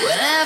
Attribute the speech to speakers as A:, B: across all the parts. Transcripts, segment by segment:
A: wait it out,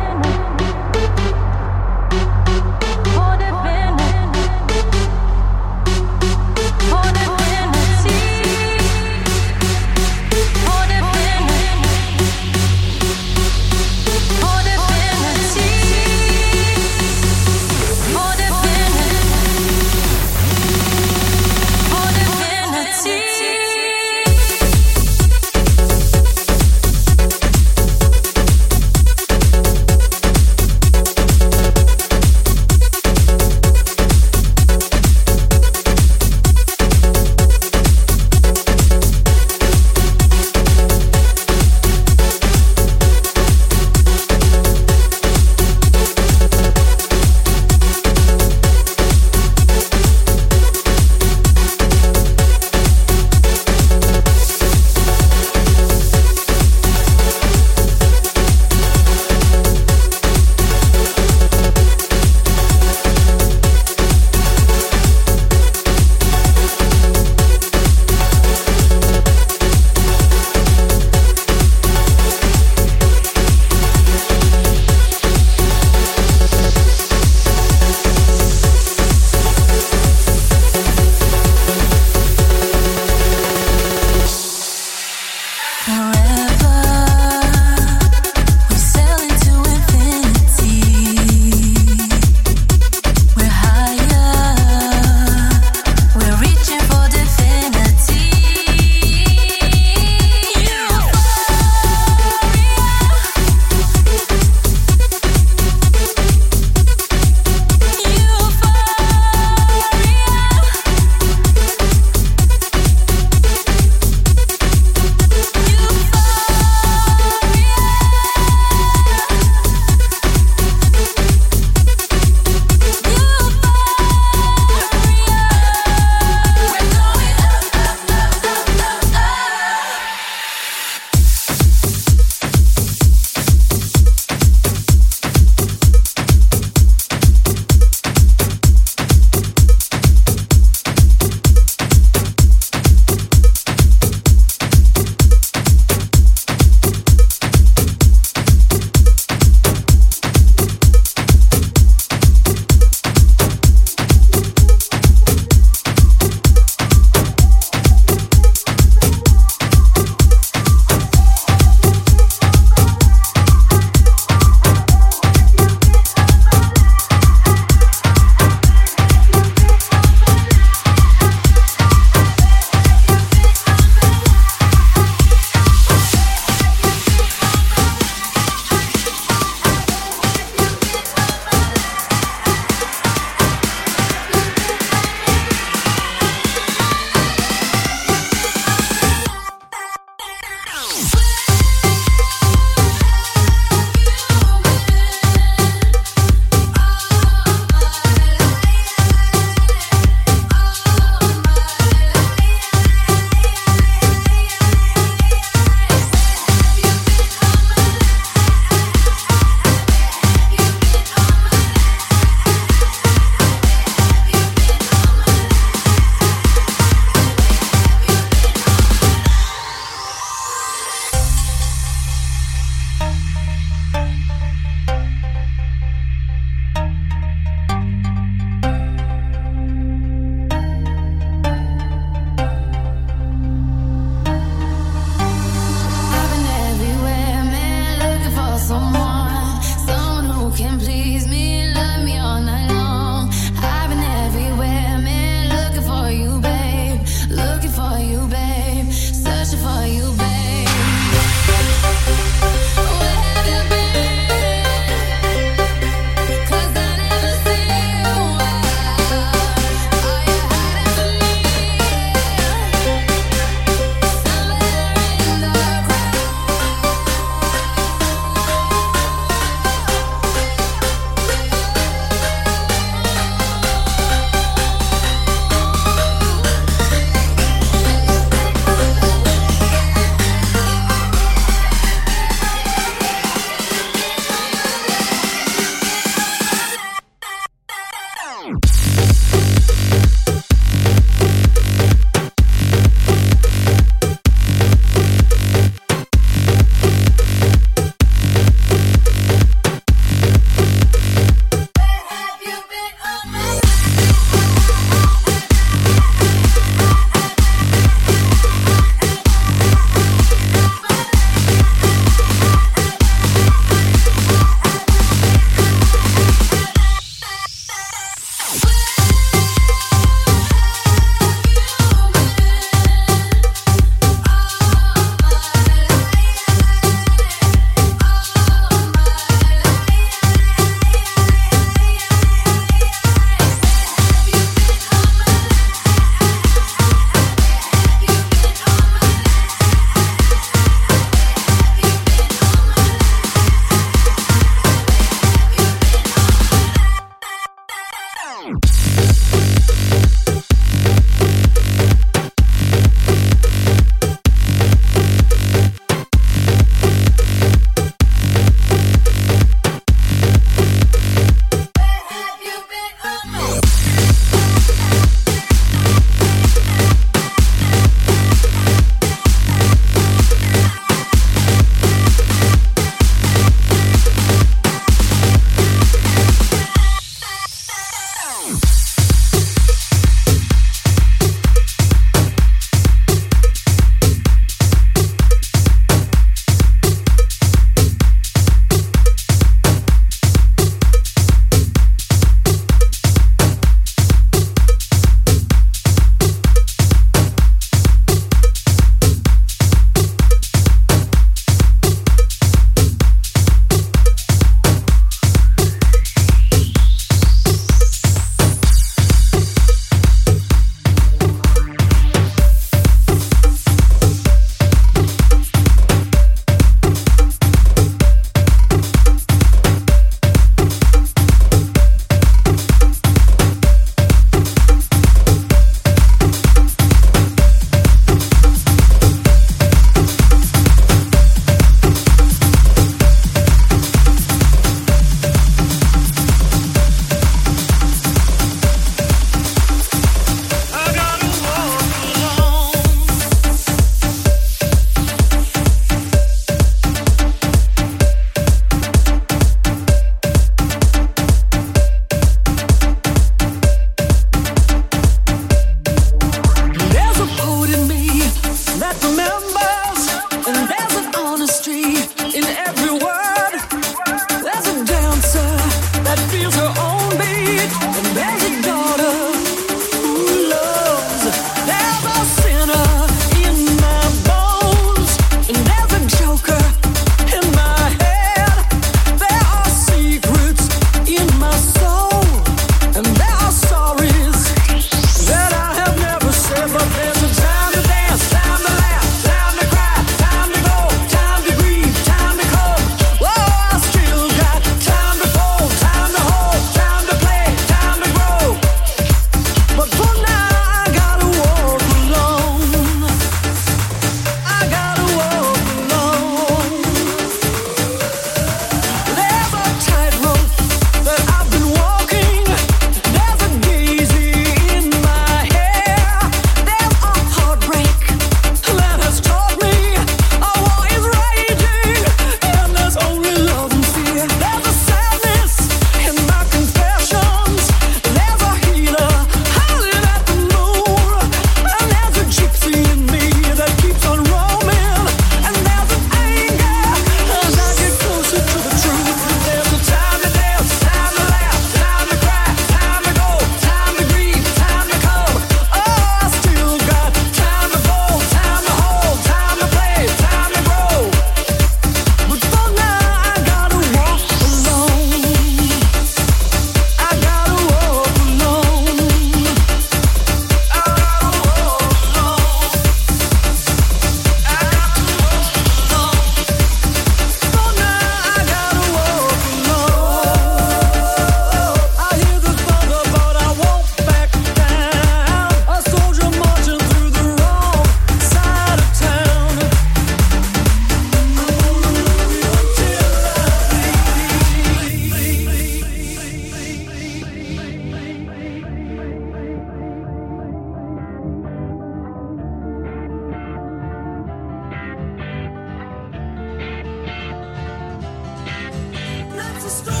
A: stone.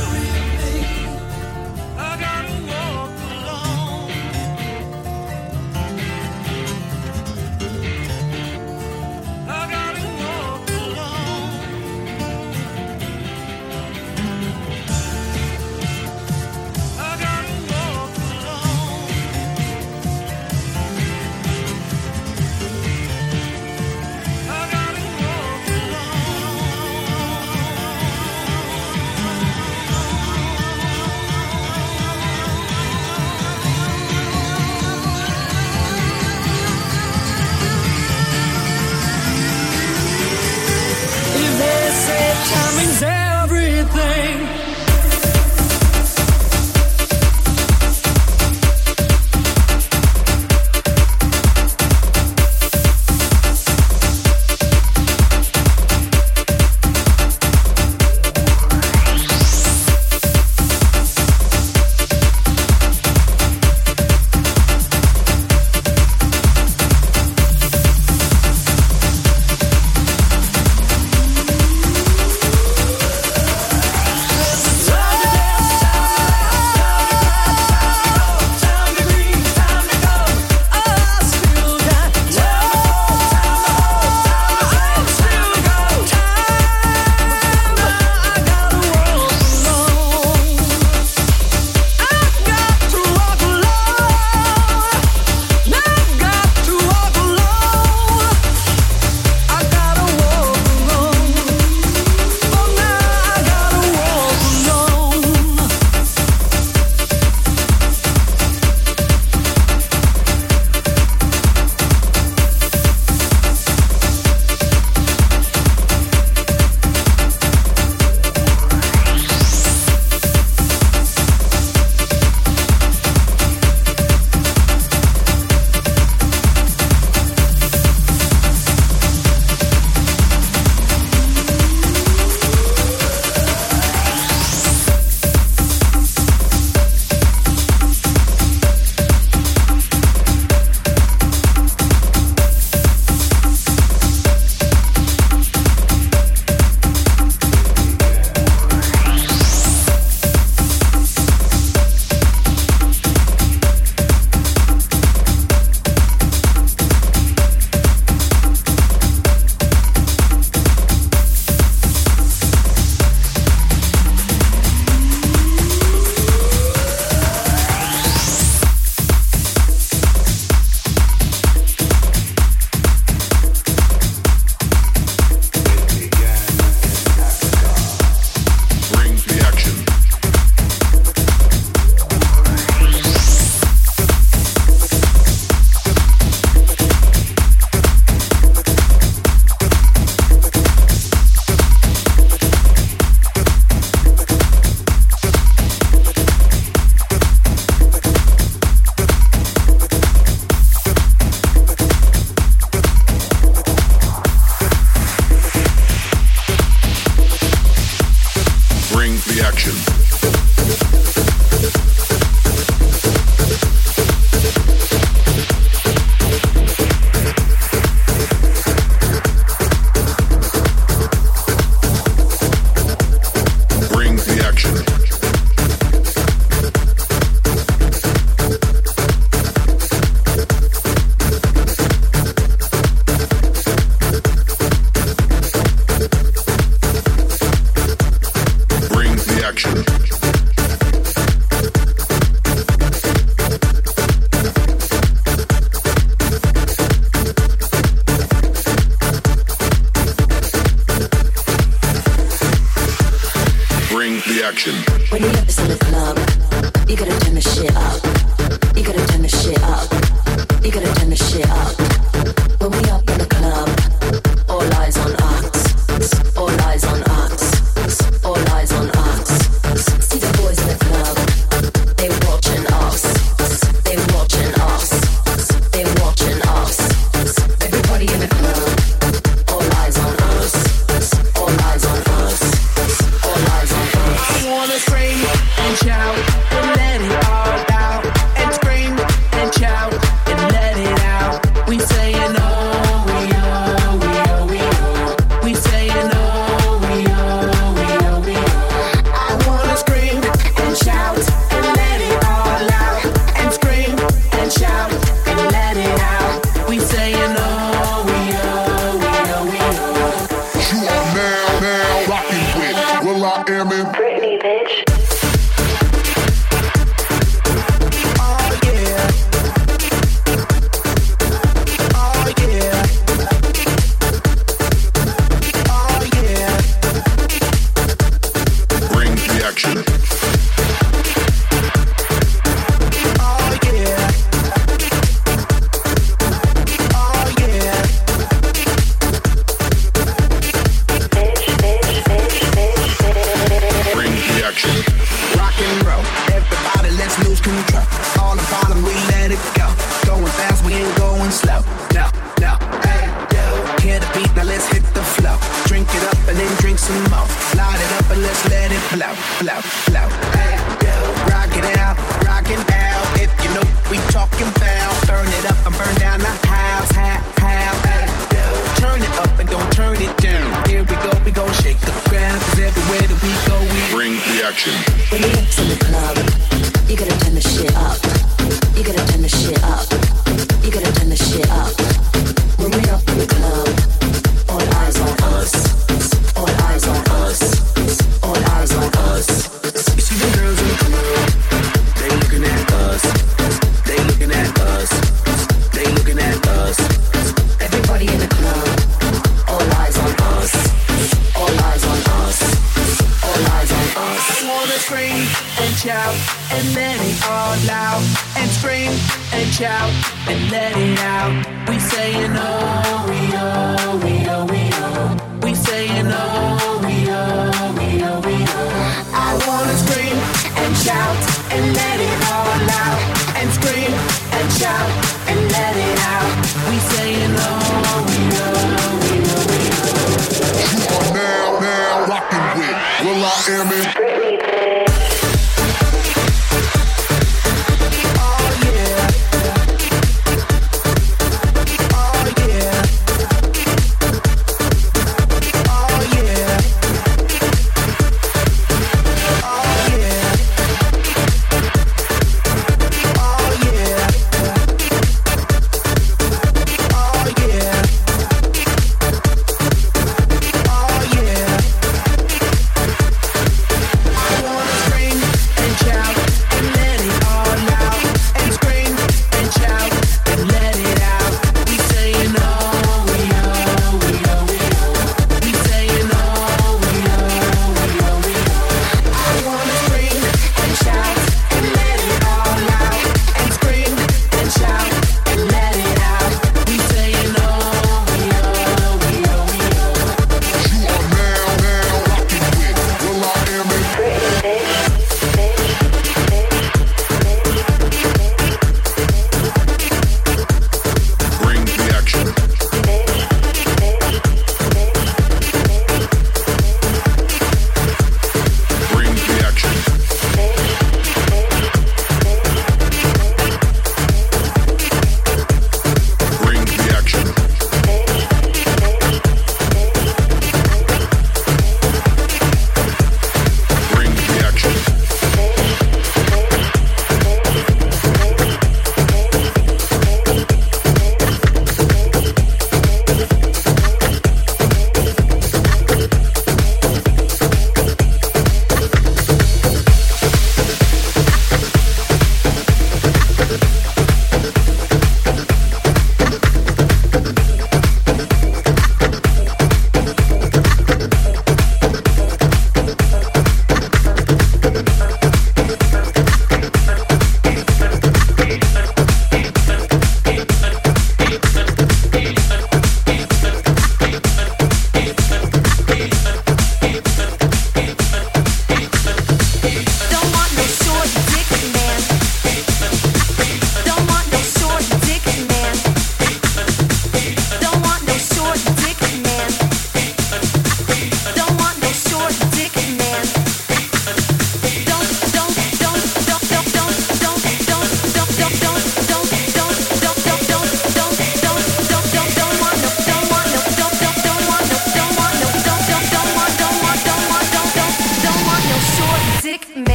A: wanna hear?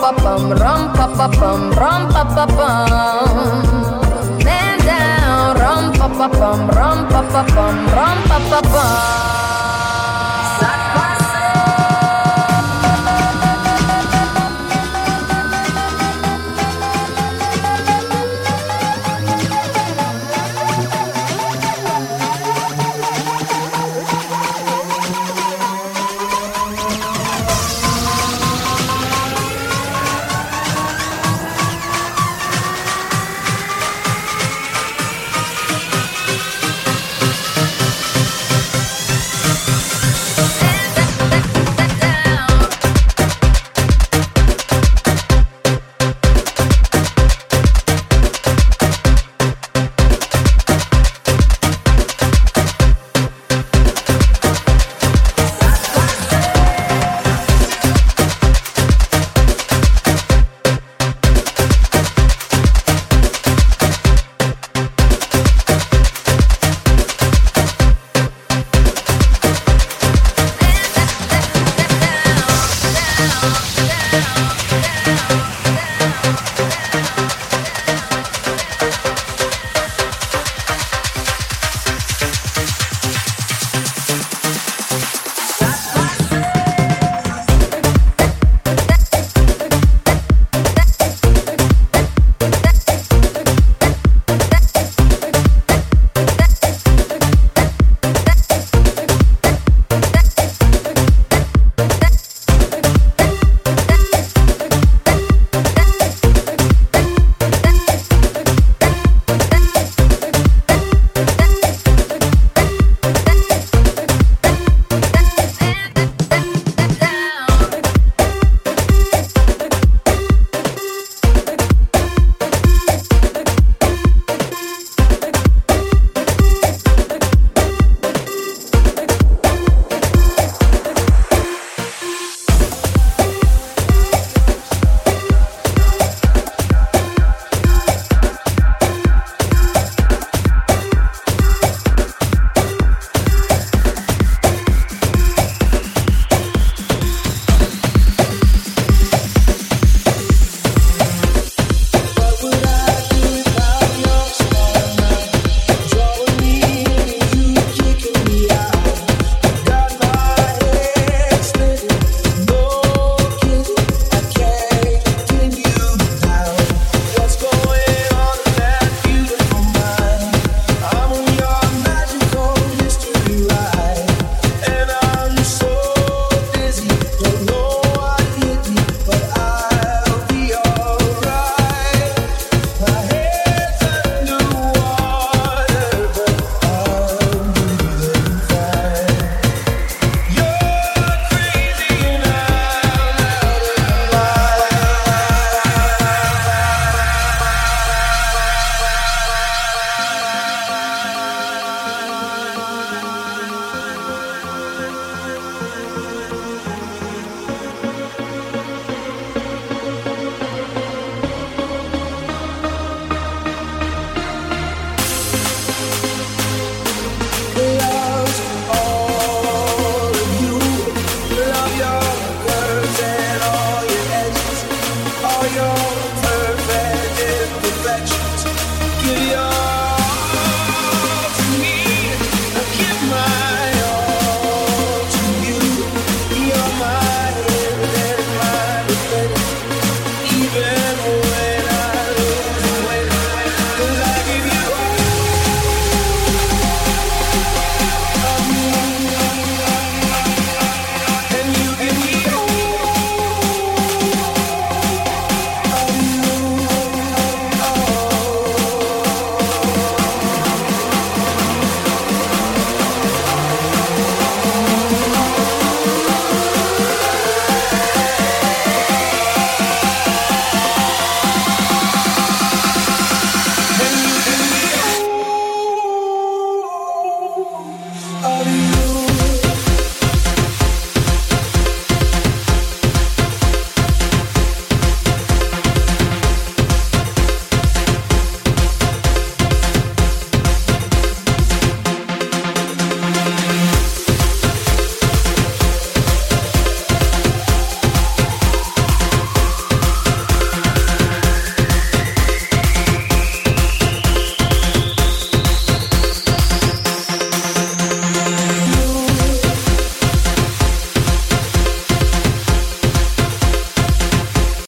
A: pa pam, rum pa pa pam, rum pa pa pam. Man down, rum pa pa pam, rum pa pa pam, rum pa pa pam.